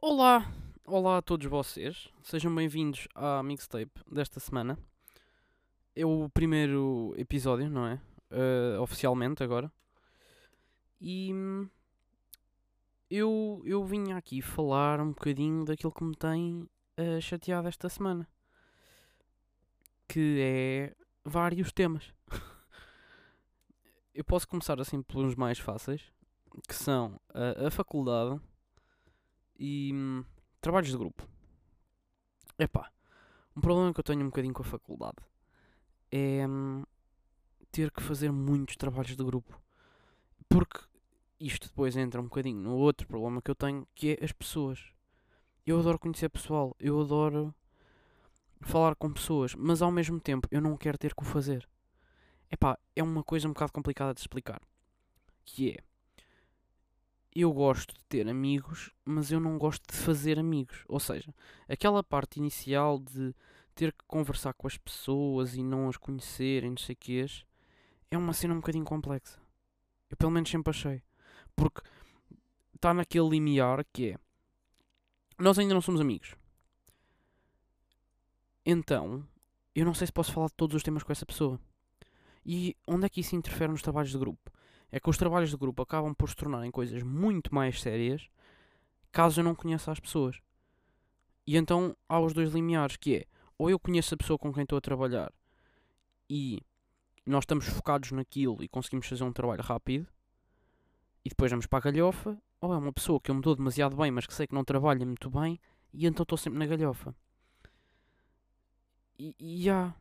Olá, olá a todos vocês, sejam bem-vindos à mixtape desta semana. É o primeiro episódio, não é? Uh, oficialmente agora. E hum, eu, eu vim aqui falar um bocadinho daquilo que me tem uh, chateado esta semana. Que é vários temas. eu posso começar assim pelos mais fáceis, que são a, a faculdade e hum, trabalhos de grupo. Epá, um problema que eu tenho um bocadinho com a faculdade é hum, ter que fazer muitos trabalhos de grupo. Porque isto depois entra um bocadinho no outro problema que eu tenho, que é as pessoas. Eu adoro conhecer pessoal, eu adoro falar com pessoas, mas ao mesmo tempo eu não quero ter que o fazer. Epá, é uma coisa um bocado complicada de explicar. Que é, eu gosto de ter amigos, mas eu não gosto de fazer amigos. Ou seja, aquela parte inicial de ter que conversar com as pessoas e não as conhecerem, não sei o que é uma cena um bocadinho complexa. Eu pelo menos sempre achei. Porque está naquele limiar que é nós ainda não somos amigos. Então, eu não sei se posso falar de todos os temas com essa pessoa. E onde é que isso interfere nos trabalhos de grupo? É que os trabalhos de grupo acabam por se tornarem coisas muito mais sérias caso eu não conheça as pessoas. E então há os dois limiares, que é ou eu conheço a pessoa com quem estou a trabalhar e nós estamos focados naquilo e conseguimos fazer um trabalho rápido e depois vamos para a galhofa, ou é uma pessoa que eu me dou demasiado bem, mas que sei que não trabalha muito bem e então estou sempre na galhofa. E, e já,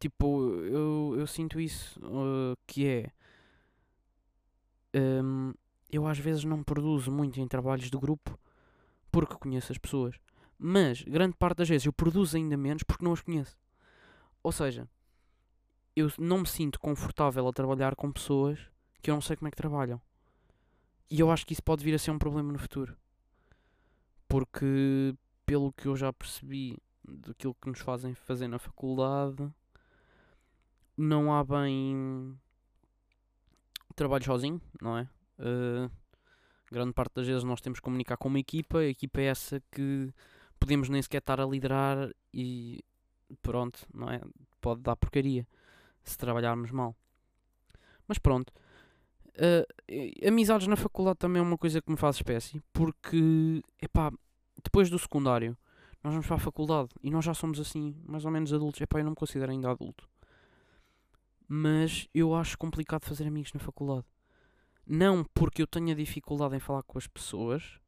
tipo, eu, eu sinto isso, uh, que é. Um, eu às vezes não produzo muito em trabalhos de grupo porque conheço as pessoas. Mas, grande parte das vezes, eu produzo ainda menos porque não as conheço. Ou seja, eu não me sinto confortável a trabalhar com pessoas que eu não sei como é que trabalham. E eu acho que isso pode vir a ser um problema no futuro. Porque, pelo que eu já percebi daquilo que nos fazem fazer na faculdade, não há bem trabalho sozinho, não é? Uh, grande parte das vezes nós temos que comunicar com uma equipa, a equipa é essa que podemos nem sequer estar a liderar e pronto, não é? Pode dar porcaria se trabalharmos mal. Mas pronto. Uh, amizades na faculdade também é uma coisa que me faz espécie, porque, epá, depois do secundário, nós vamos para a faculdade e nós já somos assim, mais ou menos adultos. Epá, eu não me considero ainda adulto. Mas eu acho complicado fazer amigos na faculdade. Não porque eu tenha dificuldade em falar com as pessoas,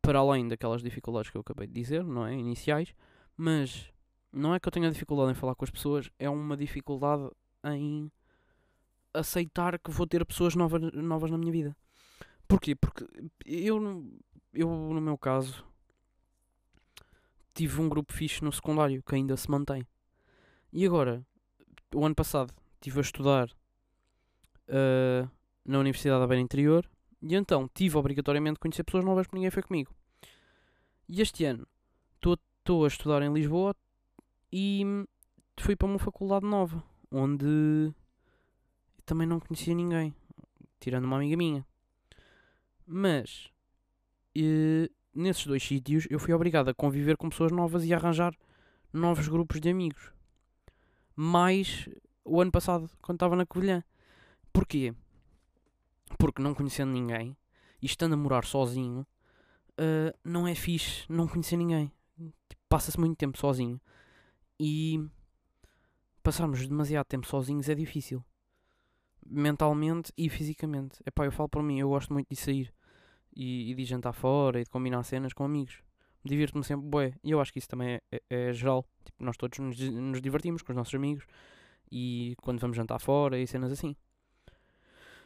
para além daquelas dificuldades que eu acabei de dizer, não é? Iniciais, mas não é que eu tenha dificuldade em falar com as pessoas, é uma dificuldade em aceitar que vou ter pessoas novas, novas na minha vida. Porquê? Porque eu, eu, no meu caso, tive um grupo fixe no secundário que ainda se mantém. E agora, o ano passado, estive a estudar uh, na Universidade da Beira Interior e então tive obrigatoriamente de conhecer pessoas novas porque ninguém foi comigo. E este ano estou a estudar em Lisboa e fui para uma faculdade nova onde também não conhecia ninguém, tirando uma amiga minha. Mas nesses dois sítios eu fui obrigado a conviver com pessoas novas e a arranjar novos grupos de amigos. Mais o ano passado, quando estava na Covilhã. Porquê? Porque não conhecendo ninguém e estando a morar sozinho, uh, não é fixe não conhecer ninguém. Tipo, Passa-se muito tempo sozinho. E passarmos demasiado tempo sozinhos é difícil. Mentalmente e fisicamente. É pá, eu falo por mim, eu gosto muito de sair e, e de jantar fora e de combinar cenas com amigos. Divirto-me sempre, bué. E eu acho que isso também é, é, é geral. Tipo, nós todos nos, nos divertimos com os nossos amigos e quando vamos jantar fora e cenas assim.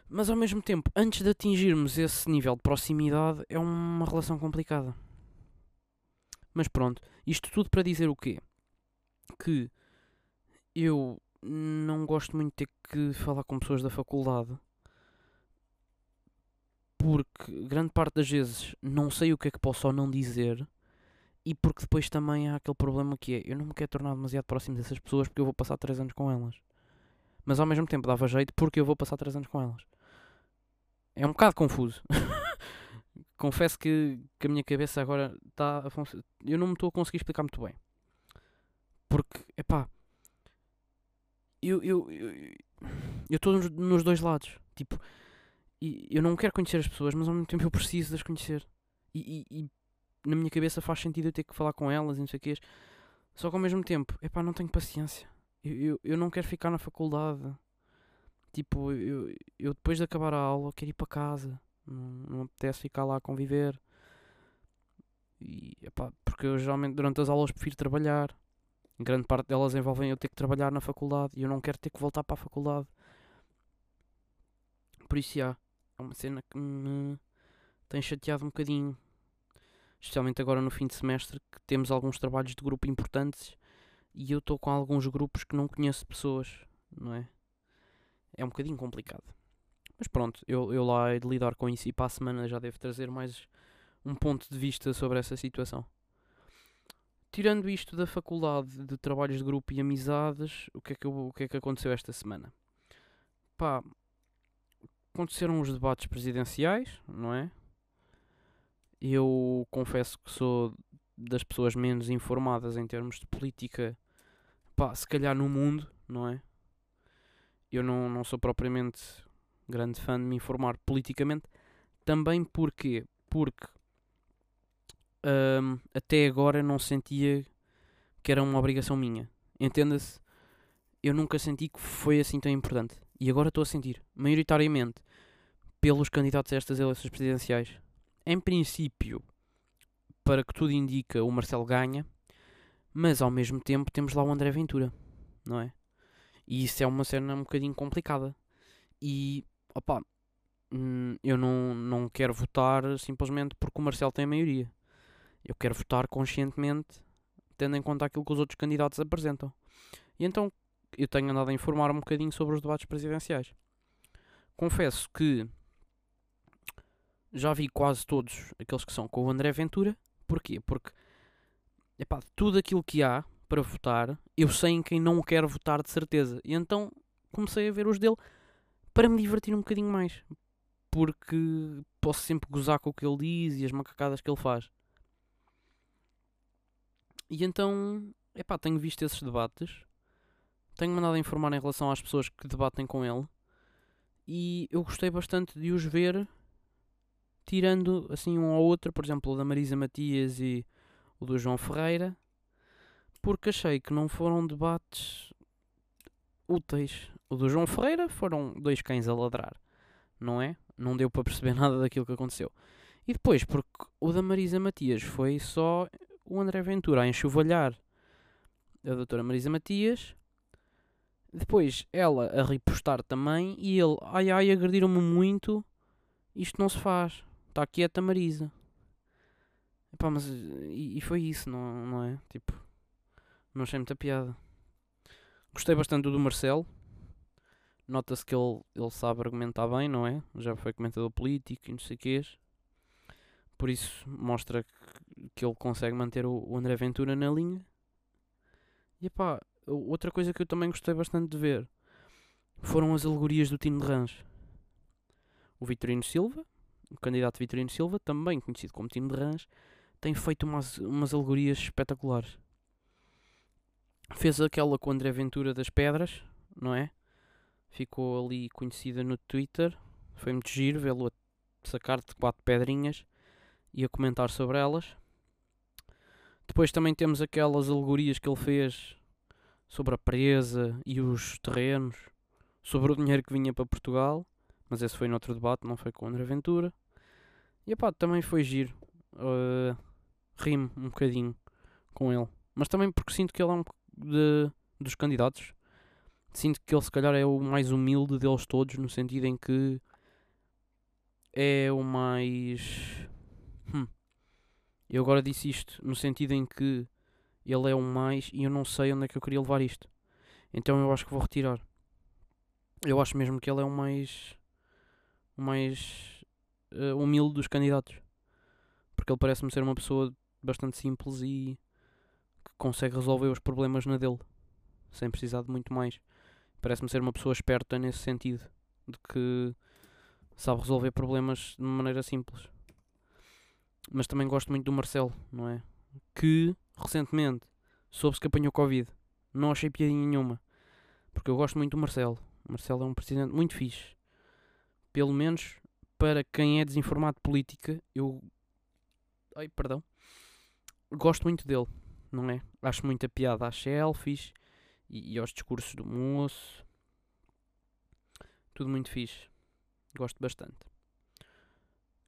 Mas ao mesmo tempo, antes de atingirmos esse nível de proximidade, é uma relação complicada. Mas pronto, isto tudo para dizer o quê? Que eu não gosto muito de ter que falar com pessoas da faculdade porque grande parte das vezes não sei o que é que posso ou não dizer e porque depois também há aquele problema que é eu não me quero tornar demasiado próximo dessas pessoas porque eu vou passar 3 anos com elas. Mas ao mesmo tempo dava jeito porque eu vou passar 3 anos com elas. É um bocado confuso. confesso que, que a minha cabeça agora está a funcionar. Eu não me estou a conseguir explicar muito bem. Porque, epá, eu eu eu eu estou nos, nos dois lados. Tipo, eu não quero conhecer as pessoas, mas ao mesmo tempo eu preciso de as conhecer. E, e, e na minha cabeça faz sentido eu ter que falar com elas e não sei o que. Só que ao mesmo tempo, epá, não tenho paciência. Eu, eu, eu não quero ficar na faculdade. Tipo, eu, eu depois de acabar a aula quero ir para casa. Não, não apetece ficar lá a conviver. E, epá, porque eu geralmente durante as aulas prefiro trabalhar. Grande parte delas envolvem eu ter que trabalhar na faculdade e eu não quero ter que voltar para a faculdade. Por isso, já, é uma cena que me tem chateado um bocadinho. Especialmente agora no fim de semestre, que temos alguns trabalhos de grupo importantes e eu estou com alguns grupos que não conheço pessoas, não é? É um bocadinho complicado. Mas pronto, eu, eu lá hei de lidar com isso e para a semana já devo trazer mais um ponto de vista sobre essa situação. Tirando isto da faculdade de trabalhos de grupo e amizades, o que é que, eu, o que, é que aconteceu esta semana? Pá, aconteceram os debates presidenciais, não é? Eu confesso que sou das pessoas menos informadas em termos de política, pá, se calhar no mundo, não é? Eu não, não sou propriamente grande fã de me informar politicamente. Também porque, porque hum, até agora não sentia que era uma obrigação minha. Entenda-se, eu nunca senti que foi assim tão importante. E agora estou a sentir, maioritariamente, pelos candidatos a estas eleições presidenciais. Em princípio, para que tudo indica, o Marcelo ganha, mas ao mesmo tempo temos lá o André Ventura, não é? E isso é uma cena um bocadinho complicada. E, opá, hum, eu não, não quero votar simplesmente porque o Marcelo tem a maioria. Eu quero votar conscientemente, tendo em conta aquilo que os outros candidatos apresentam. E então eu tenho andado a informar um bocadinho sobre os debates presidenciais. Confesso que já vi quase todos aqueles que são com o André Ventura Porquê? Porque epá, tudo aquilo que há para votar, eu sei em quem não quero votar de certeza. E então comecei a ver os dele para me divertir um bocadinho mais. Porque posso sempre gozar com o que ele diz e as macacadas que ele faz. E então, epá, tenho visto esses debates. Tenho mandado informar em relação às pessoas que debatem com ele. E eu gostei bastante de os ver tirando assim um ou outro, por exemplo, o da Marisa Matias e o do João Ferreira, porque achei que não foram debates úteis. O do João Ferreira foram dois cães a ladrar, não é? Não deu para perceber nada daquilo que aconteceu. E depois, porque o da Marisa Matias foi só o André Ventura a enxovalhar a doutora Marisa Matias. Depois ela a repostar também e ele, ai ai, agrediram-me muito, isto não se faz. Está quieta a. Epá, mas e, e, foi isso, não, não é? Tipo, não achei muita piada. Gostei bastante do Marcelo. Nota-se que ele, ele sabe argumentar bem, não é? Já foi comentador político e não sei o quê. Por isso mostra que, que ele consegue manter o, o André Ventura na linha. E epá, outra coisa que eu também gostei bastante de ver foram as alegorias do Tino de Rãs. O Vitorino Silva, o candidato Vitorino Silva, também conhecido como Tino de Rãs, tem feito umas, umas alegorias espetaculares. Fez aquela com André Ventura das Pedras, não é? Ficou ali conhecida no Twitter. Foi muito giro vê-lo a sacar-te quatro pedrinhas e a comentar sobre elas. Depois também temos aquelas alegorias que ele fez sobre a presa e os terrenos, sobre o dinheiro que vinha para Portugal. Mas esse foi noutro debate, não foi com o André Ventura. E pá, também foi giro. Uh, Rimo um bocadinho com ele. Mas também porque sinto que ele é um de, dos candidatos. Sinto que ele se calhar é o mais humilde deles todos, no sentido em que é o mais. Hum. Eu agora disse isto, no sentido em que ele é o mais e eu não sei onde é que eu queria levar isto. Então eu acho que vou retirar. Eu acho mesmo que ele é o mais o mais uh, humilde dos candidatos. Porque ele parece-me ser uma pessoa bastante simples e que consegue resolver os problemas na dele, sem precisar de muito mais. Parece-me ser uma pessoa esperta nesse sentido, de que sabe resolver problemas de maneira simples. Mas também gosto muito do Marcelo, não é? Que recentemente soube-se que apanhou Covid. Não achei piadinha nenhuma. Porque eu gosto muito do Marcelo. O Marcelo é um presidente muito fixe. Pelo menos para quem é desinformado de política, eu. Ai, perdão. Gosto muito dele, não é? Acho muita piada às selfies e, e aos discursos do moço. Tudo muito fixe. Gosto bastante.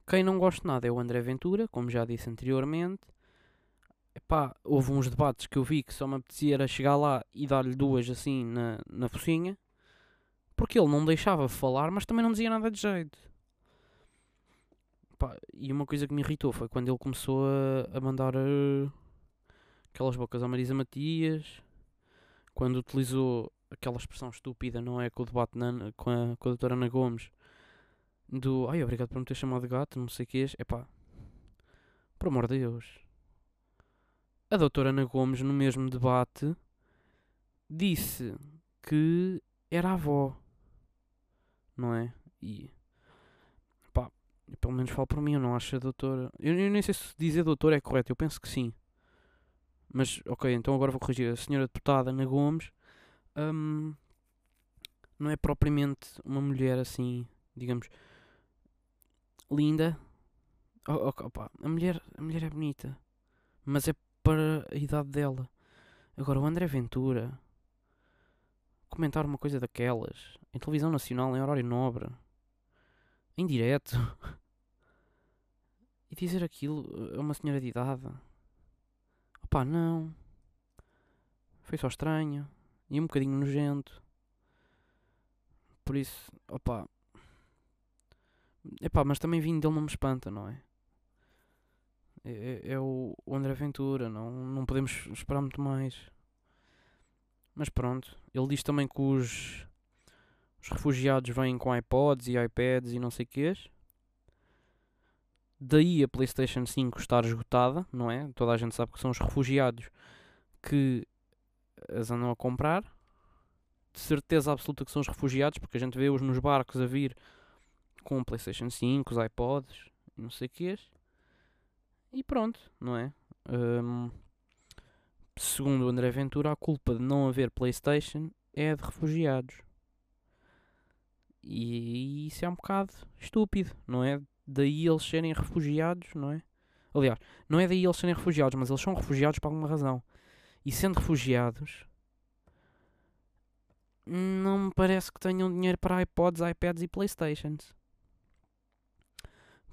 Quem não gosta nada é o André Ventura, como já disse anteriormente. Epá, houve uns debates que eu vi que só me apetecia chegar lá e dar-lhe duas assim na, na focinha. Porque ele não deixava falar, mas também não dizia nada de jeito. Epá, e uma coisa que me irritou foi quando ele começou a, a mandar uh, aquelas bocas à Marisa Matias. Quando utilizou aquela expressão estúpida, não é? Com o debate na, com, a, com a doutora Ana Gomes. Do, ai, obrigado por me ter chamado de gato, não sei o que é. Epá, por amor de Deus a doutora Ana Gomes, no mesmo debate, disse que era avó. Não é? E. Pá, pelo menos falo por mim, eu não acho a doutora. Eu, eu nem sei se dizer doutora é correto, eu penso que sim. Mas, ok, então agora vou corrigir. A senhora deputada Ana Gomes hum, não é propriamente uma mulher assim, digamos, linda. Oh, oh, opa, a, mulher, a mulher é bonita, mas é para a idade dela. Agora, o André Ventura comentar uma coisa daquelas em televisão nacional, em horário nobre, em direto, e dizer aquilo a uma senhora de idade. Opá, não. Foi só estranho e um bocadinho nojento. Por isso, opá. Epá, mas também vindo dele não me espanta, não é? é, é o, André Ventura, não, não podemos esperar muito mais. Mas pronto, ele diz também que os, os refugiados vêm com iPods e iPads e não sei o que Daí a PlayStation 5 estar esgotada, não é? Toda a gente sabe que são os refugiados que as andam a comprar. De certeza absoluta que são os refugiados, porque a gente vê-os nos barcos a vir com o PlayStation 5, os iPods, não sei o que e pronto, não é? Um, segundo André Ventura, a culpa de não haver PlayStation é de refugiados. E isso é um bocado estúpido, não é? Daí eles serem refugiados, não é? Aliás, não é daí eles serem refugiados, mas eles são refugiados por alguma razão. E sendo refugiados, não me parece que tenham dinheiro para iPods, iPads e Playstations.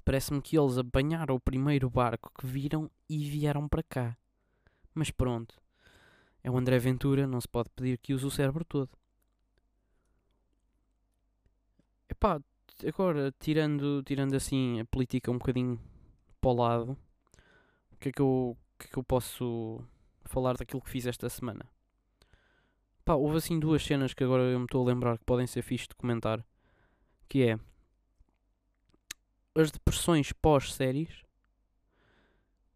Parece-me que eles apanharam o primeiro barco que viram e vieram para cá. Mas pronto. É o André Ventura, não se pode pedir que use o cérebro todo. Epá, agora, tirando, tirando assim a política um bocadinho para o lado, o que é que eu, que é que eu posso falar daquilo que fiz esta semana? Pá, houve assim duas cenas que agora eu me estou a lembrar que podem ser fixe de comentar. Que é as depressões pós-séries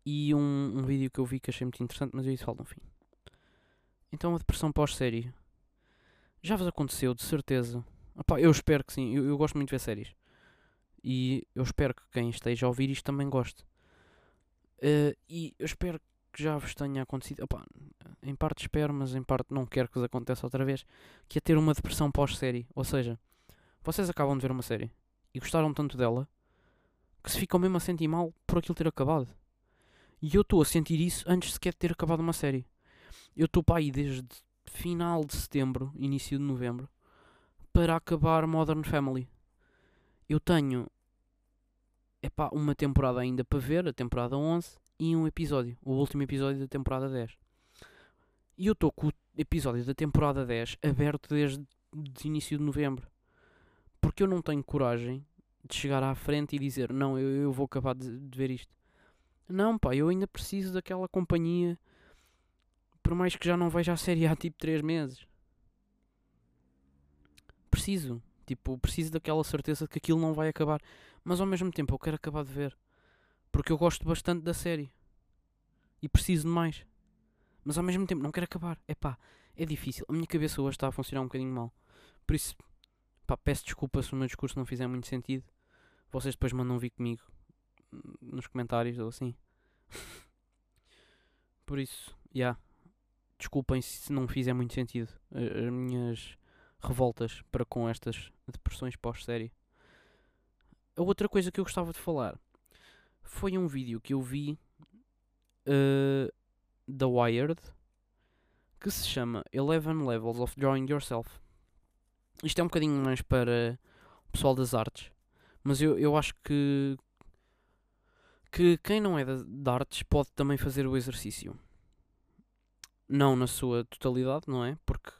e um, um vídeo que eu vi que achei muito interessante, mas eu isso falo no fim. Então a depressão pós-série já vos aconteceu, de certeza. Epá, eu espero que sim, eu, eu, gosto muito de ver séries. E eu espero que quem esteja a ouvir isto também goste. Uh, e eu espero que já vos tenha acontecido. Epá, em parte espero, mas em parte não quero que vos aconteça outra vez. Que é ter uma depressão pós-série. Ou seja, vocês acabam de ver uma série e gostaram tanto dela que se ficam mesmo a sentir mal por aquilo ter acabado. E eu estou a sentir isso antes sequer de ter acabado uma série. Eu estou para aí desde final de setembro, início de novembro, para acabar Modern Family. Eu tenho epá, uma temporada ainda para ver, a temporada 11, e um episódio, o último episódio da temporada 10. E eu estou com o episódio da temporada 10 aberto desde o início de novembro. Porque eu não tenho coragem de chegar à frente e dizer não, eu, eu vou acabar de, de, ver isto. Não, pá, eu ainda preciso daquela companhia, por mais que já não veja a série há tipo 3 meses. Preciso, tipo, preciso daquela certeza de que aquilo não vai acabar, mas ao mesmo tempo eu quero acabar de ver, porque eu gosto bastante da série e preciso de mais, mas ao mesmo tempo não quero acabar. É pá, é difícil. A minha cabeça hoje está a funcionar um bocadinho mal, por isso, pá, peço desculpa se o meu discurso não fizer muito sentido vocês depois mandam vir comigo nos comentários ou assim. Por isso, já. Yeah. Desculpem se não fizer muito sentido as minhas revoltas para com estas depressões pós-série. A outra coisa que eu gostava de falar foi um vídeo que eu vi uh, da Wired que se chama 11 Levels of Drawing Yourself. Isto é um bocadinho mais para o pessoal das artes, mas eu, eu acho que que quem não é de, artes pode também fazer o exercício. Não na sua totalidade, não é? Porque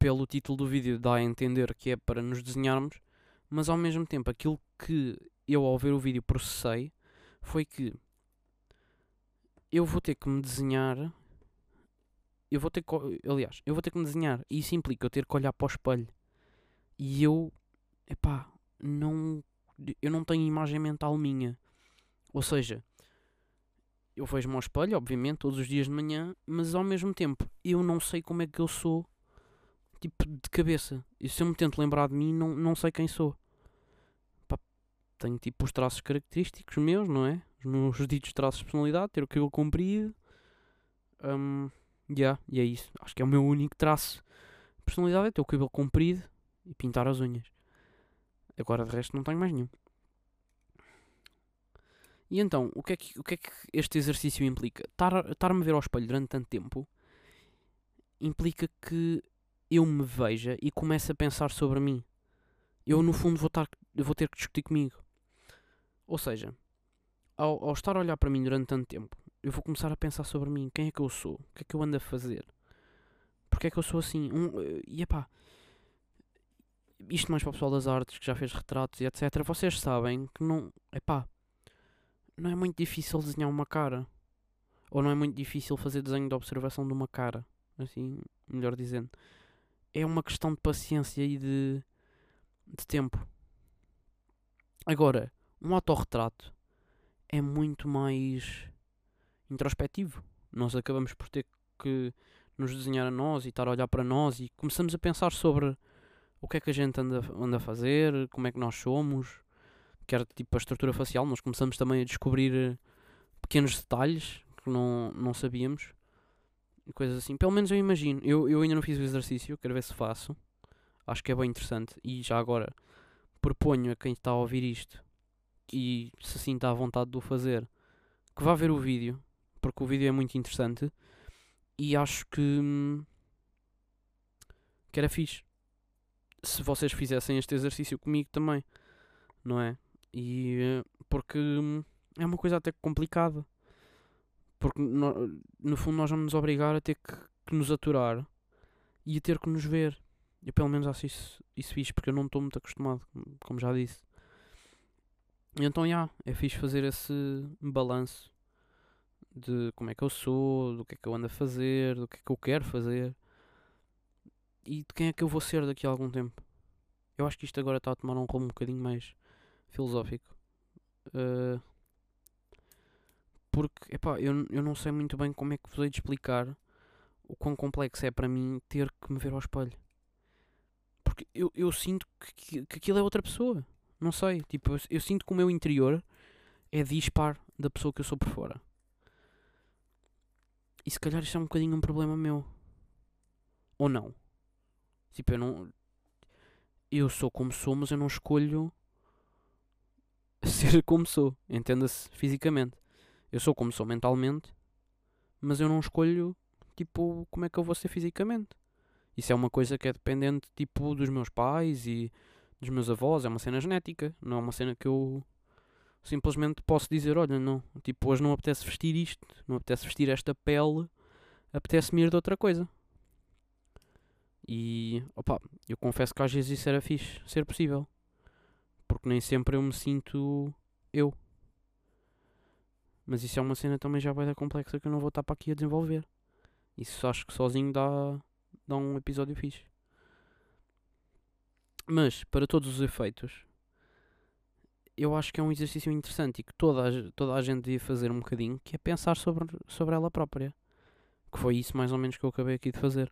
pelo título do vídeo dá a entender que é para nos desenharmos, mas ao mesmo tempo aquilo que eu ao ver o vídeo processei foi que eu vou ter que me desenhar. Eu vou ter que. Aliás, eu vou ter que me desenhar. E isso implica eu ter que olhar para o espelho. E eu. Epá, não. Eu não tenho imagem mental minha. Ou seja, eu vejo-me ao espelho, obviamente, todos os dias de manhã, mas ao mesmo tempo eu não sei como é que eu sou, tipo, de cabeça. E se eu me tento lembrar de mim, não, não sei quem sou. Pá, tenho tipo os traços característicos meus, não é? Os meus ditos traços de personalidade, ter o cabelo comprido. Um, yeah, e é isso. Acho que é o meu único traço de personalidade, é ter o cabelo comprido e pintar as unhas. Agora de resto não tenho mais nenhum. E então, o que é que, o que, é que este exercício implica? Estar-me a ver ao espelho durante tanto tempo implica que eu me veja e comece a pensar sobre mim. Eu, no fundo, vou, tar, vou ter que discutir comigo. Ou seja, ao, ao estar a olhar para mim durante tanto tempo, eu vou começar a pensar sobre mim. Quem é que eu sou? O que é que eu ando a fazer? Porque é que eu sou assim? Um, e epá, isto mais para o pessoal das artes que já fez retratos e etc. Vocês sabem que não. Epá, não é muito difícil desenhar uma cara. Ou não é muito difícil fazer desenho de observação de uma cara. Assim, melhor dizendo. É uma questão de paciência e de, de tempo. Agora, um autorretrato é muito mais introspectivo. Nós acabamos por ter que nos desenhar a nós e estar a olhar para nós e começamos a pensar sobre o que é que a gente anda, anda a fazer, como é que nós somos, quer tipo a estrutura facial, nós começamos também a descobrir eh, pequenos detalhes que não, não sabíamos coisas assim. Pelo menos eu imagino. Eu, eu ainda não fiz o exercício, quero ver se faço. Acho que é bem interessante. E já agora proponho a quem está a ouvir isto e se está à vontade de o fazer que vá ver o vídeo, porque o vídeo é muito interessante e acho que, hum, que era fixe se vocês fizessem este exercício comigo também, não é? E porque hum, é uma coisa até complicada. Porque no, no fundo nós vamos nos obrigar a ter que, que, nos aturar e a ter que nos ver. Eu pelo menos acho isso, isso fixe porque eu não estou muito acostumado, como já disse. Então, já, yeah, é fixe fazer esse balanço de como é que eu sou, do que é que eu ando a fazer, do que é que eu quero fazer e de quem é que eu vou ser daqui a algum tempo. Eu acho que isto agora está a tomar um rumo um bocadinho mais filosófico. Uh, porque, epá, eu, eu não sei muito bem como é que vos hei de explicar o quão complexo é para mim ter que me ver ao espelho. Porque eu, eu sinto que, que aquilo é outra pessoa. Não sei, tipo, eu, eu sinto que o meu interior é dispar da pessoa que eu sou por fora. E se calhar isto é um bocadinho um problema meu. Ou não. Tipo, eu não. Eu sou como sou, mas eu não escolho ser como sou, entenda-se fisicamente. Eu sou como sou mentalmente, mas eu não escolho, tipo, como é que eu vou ser fisicamente. Isso é uma coisa que é dependente, tipo, dos meus pais e dos meus avós, é uma cena genética, não é uma cena que eu simplesmente posso dizer, olha, não, tipo, hoje não apetece vestir isto, não apetece vestir esta pele, apetece-me ir de outra coisa. E, opa, eu confesso que às vezes isso era fixe, ser possível porque nem sempre eu me sinto eu. Mas isso é uma cena também já vai dar complexa que eu não vou estar para aqui a desenvolver. Isso acho que sozinho dá, dá um episódio fixe. Mas, para todos os efeitos, eu acho que é um exercício interessante e que toda a, toda a gente devia fazer um bocadinho, que é pensar sobre, sobre ela própria. Que foi isso mais ou menos que eu acabei aqui de fazer.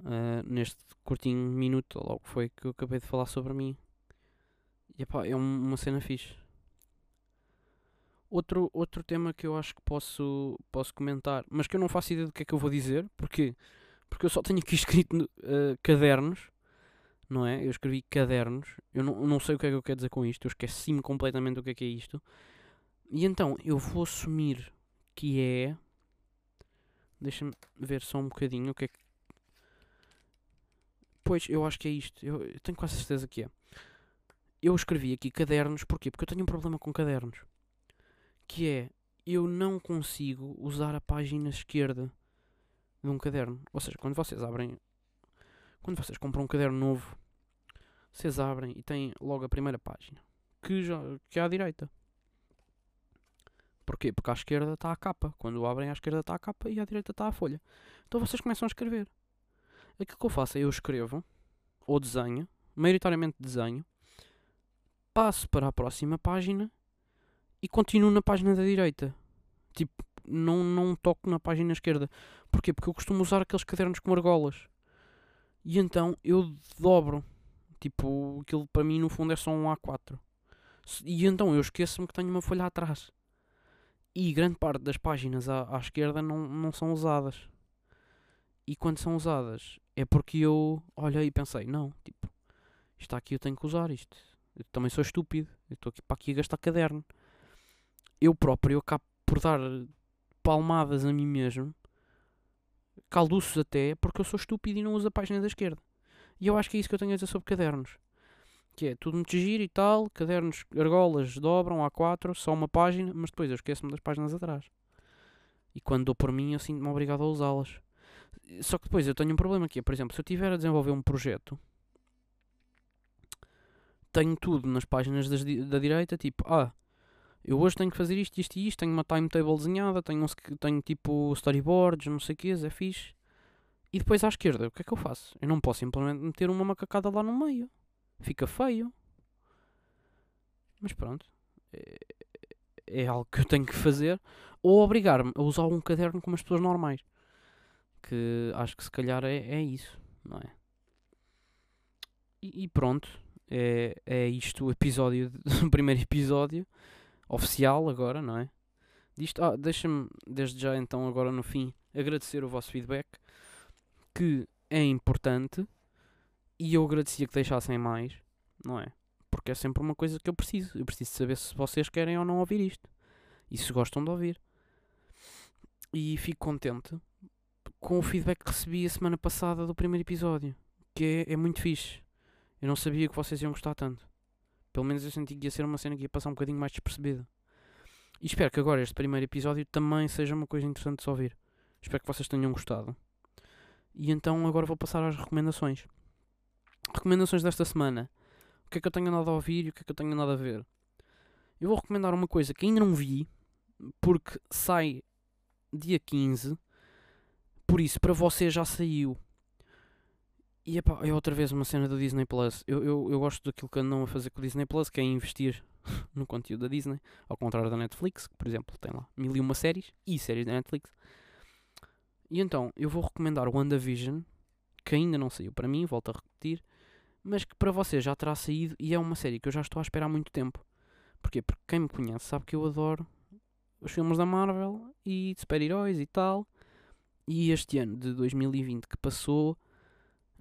Uh, neste curtinho minuto, logo foi que eu acabei de falar sobre mim. Epá, é uma cena fixe. Outro, outro tema que eu acho que posso, posso comentar, mas que eu não faço ideia do que é que eu vou dizer, porque Porque eu só tenho aqui escrito eh, cadernos, não é? Eu escrevi cadernos, eu não, não sei o que é que eu quero dizer com isto, eu esqueci-me completamente do que é que é isto. E então eu vou assumir que é. Deixa-me ver só um bocadinho o que é que. Pois, eu acho que é isto. Eu, eu tenho quase certeza que é. Eu escrevi aqui cadernos, porquê? Porque eu tenho um problema com cadernos. Que é, eu não consigo usar a página esquerda de um caderno. Ou seja, quando vocês abrem. Quando vocês compram um caderno novo, vocês abrem e têm logo a primeira página. Que, já, que é à direita. Porquê? Porque à esquerda está a capa. Quando abrem à esquerda está a capa e à direita está a folha. Então vocês começam a escrever. Aquilo que eu faço é eu escrevo, ou desenho, maioritariamente desenho, passo para a próxima página e continuo na página da direita. Tipo, não, não toco na página esquerda. Porquê? Porque eu costumo usar aqueles cadernos com argolas. E então eu dobro. Tipo, aquilo para mim no fundo é só um A4. Se- E então eu esqueço-me que tenho uma folha atrás. E grande parte das páginas à, à esquerda não, não são usadas. E quando são usadas é porque eu olhei e pensei, não, tipo, isto aqui eu tenho que usar isto. Eu também sou estúpido. Eu estou aqui para aqui a gastar caderno. Eu próprio acabo por dar palmadas a mim mesmo, calduços até, porque eu sou estúpido e não uso a página da esquerda. E eu acho que é isso que eu tenho a dizer sobre cadernos. Que é tudo muito giro e tal, cadernos, argolas dobram A4, só uma página, mas depois eu esqueço-me das páginas atrás. E quando dou por mim, eu sinto-me obrigado a usá-las. Só que depois eu tenho um problema é, por exemplo, se eu estiver a desenvolver um projeto, tenho tudo nas páginas das da direita, tipo, ah, eu hoje tenho que fazer isto, isto e isto, tenho uma timetable desenhada, tenho, um tenho tipo storyboards, não sei o que, é fixe. E depois à esquerda, o que é que eu faço? Eu não posso simplesmente meter uma macacada lá no meio. Fica feio. Mas pronto. É, é algo que eu tenho que fazer. Ou obrigar-me a usar um caderno como as pessoas normais. Que acho que se calhar é, é isso, não é? E, e pronto. É, é isto o episódio, o primeiro episódio oficial agora, não é? Disto, ah, deixa-me desde já então agora no fim agradecer o vosso feedback que é importante e eu agradecia que deixassem mais, não é? Porque é sempre uma coisa que eu preciso. Eu preciso saber se vocês querem ou não ouvir isto e se gostam de ouvir. E fico contente com o feedback que recebi a semana passada do primeiro episódio, que é, é muito fixe. Eu não sabia que vocês iam gostar tanto. Pelo menos eu senti que ia ser uma cena que ia passar um bocadinho mais despercebida. E espero que agora este primeiro episódio também seja uma coisa interessante de se ouvir. Espero que vocês tenham gostado. E então agora vou passar às recomendações. Recomendações desta semana. O que é que eu tenho andado a ouvir e o que é que eu tenho andado a ver? Eu vou recomendar uma coisa que ainda não vi, porque sai dia 15. Por isso, para vocês já saiu. E epá, é outra vez uma cena do Disney Plus. Eu, eu, eu gosto daquilo que andam a fazer com o Disney Plus, que é investir no conteúdo da Disney, ao contrário da Netflix, que por exemplo tem lá mil e uma séries e séries da Netflix. E então eu vou recomendar o WandaVision, que ainda não saiu para mim, volto a repetir, mas que para vocês já terá saído e é uma série que eu já estou a esperar há muito tempo. Porquê? Porque quem me conhece sabe que eu adoro os filmes da Marvel e de super-heróis e tal. E este ano de 2020 que passou,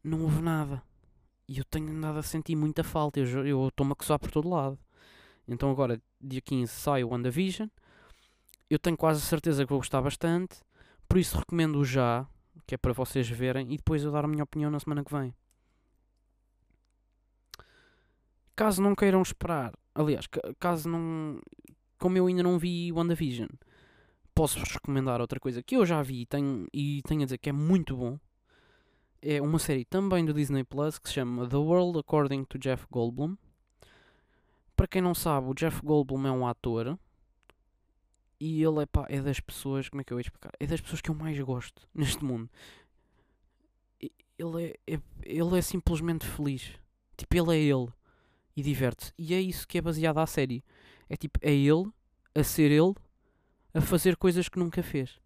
não houve nada. E eu tenho andado a sentir muita falta. Eu estou-me a coçar por todo lado. Então agora, dia 15, sai o WandaVision. Eu tenho quase a certeza que vou gostar bastante. Por isso recomendo já, que é para vocês verem, e depois eu dar a minha opinião na semana que vem. Caso não queiram esperar, aliás, ca- caso não. Como eu ainda não vi WandaVision, posso-vos recomendar outra coisa que eu já vi e tenho, e tenho a dizer que é muito bom. É uma série também do Disney Plus que se chama The World According to Jeff Goldblum. Para quem não sabe, o Jeff Goldblum é um ator e ele é, pá, é das pessoas, como é que eu ia explicar? É das pessoas que eu mais gosto neste mundo. Ele é, é- ele é simplesmente feliz. Tipo, ele é ele e diverte-se. E é isso que é baseado à série. É tipo, é ele a ser ele a fazer coisas que nunca fez.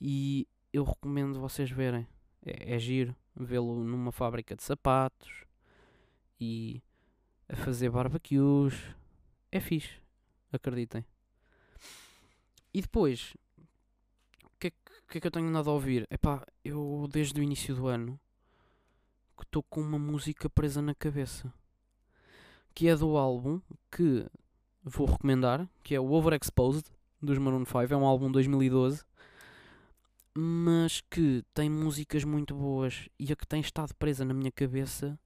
E eu recomendo vocês verem. É, é giro vê-lo numa fábrica de sapatos e a fazer barbecues. É fixe, acreditem. E depois, o que, é que, é que eu tenho andado a ouvir? Epá, eu desde o início do ano que estou com uma música presa na cabeça. Que é do álbum que vou recomendar, que é o Overexposed, dos Maroon 5. É um álbum de 2012. Mas que tem músicas muito boas. E a que tem estado presa na minha cabeça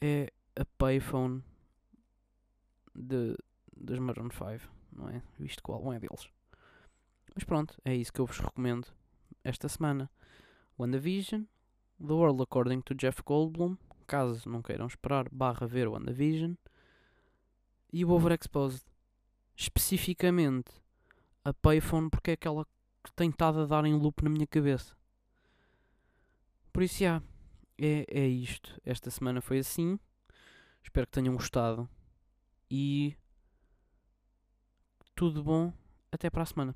é a Payphone de, dos Maroon 5. Não é? Visto que o álbum é deles. Mas pronto, é isso que eu vos recomendo esta semana. WandaVision, The World According to Jeff Goldblum, caso não queiram esperar, barra ver WandaVision, e o Overexposed. Especificamente a Payphone, porque é aquela que tem estado a dar em loop na minha cabeça. Por isso, já, é, é isto. Esta semana foi assim. Espero que tenham gostado. E tudo bom. Até para a semana.